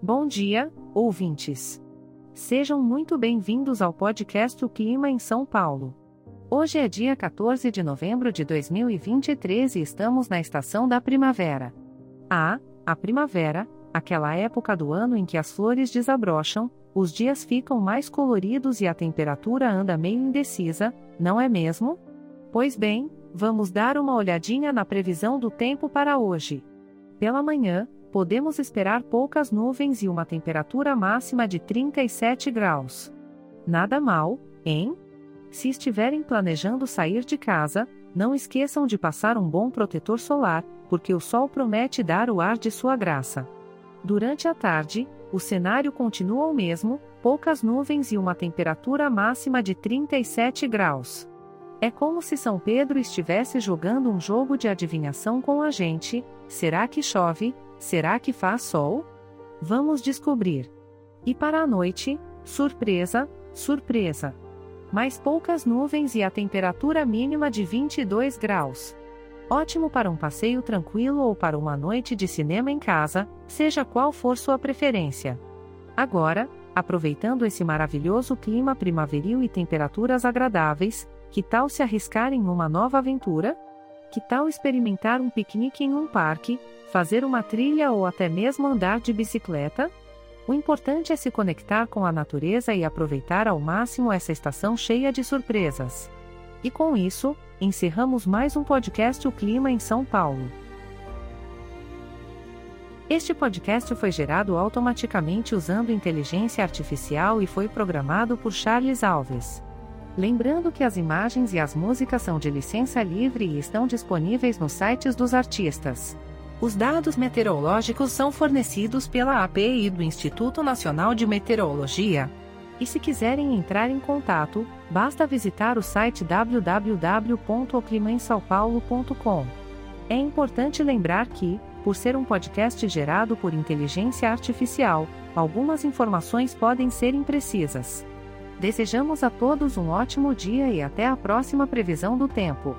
Bom dia, ouvintes. Sejam muito bem-vindos ao podcast O Clima em São Paulo. Hoje é dia 14 de novembro de 2023 e estamos na estação da primavera. Ah, a primavera, aquela época do ano em que as flores desabrocham, os dias ficam mais coloridos e a temperatura anda meio indecisa, não é mesmo? Pois bem, vamos dar uma olhadinha na previsão do tempo para hoje. Pela manhã, podemos esperar poucas nuvens e uma temperatura máxima de 37 graus. Nada mal, hein? Se estiverem planejando sair de casa, não esqueçam de passar um bom protetor solar, porque o sol promete dar o ar de sua graça. Durante a tarde, o cenário continua o mesmo, poucas nuvens e uma temperatura máxima de 37 graus. É como se São Pedro estivesse jogando um jogo de adivinhação com a gente: será que chove? Será que faz sol? Vamos descobrir. E para a noite, surpresa, surpresa. Mais poucas nuvens e a temperatura mínima de 22 graus. Ótimo para um passeio tranquilo ou para uma noite de cinema em casa, seja qual for sua preferência. Agora, aproveitando esse maravilhoso clima primaveril e temperaturas agradáveis, que tal se arriscar em uma nova aventura? Que tal experimentar um piquenique em um parque, fazer uma trilha ou até mesmo andar de bicicleta? O importante é se conectar com a natureza e aproveitar ao máximo essa estação cheia de surpresas. E com isso, encerramos mais um podcast O Clima em São Paulo. Este podcast foi gerado automaticamente usando inteligência artificial e foi programado por Charles Alves. Lembrando que as imagens e as músicas são de licença livre e estão disponíveis nos sites dos artistas. Os dados meteorológicos são fornecidos pela API do Instituto Nacional de Meteorologia. E se quiserem entrar em contato, basta visitar o site www.oclimainsaopaulo.com. É importante lembrar que, por ser um podcast gerado por inteligência artificial, algumas informações podem ser imprecisas. Desejamos a todos um ótimo dia e até a próxima previsão do tempo.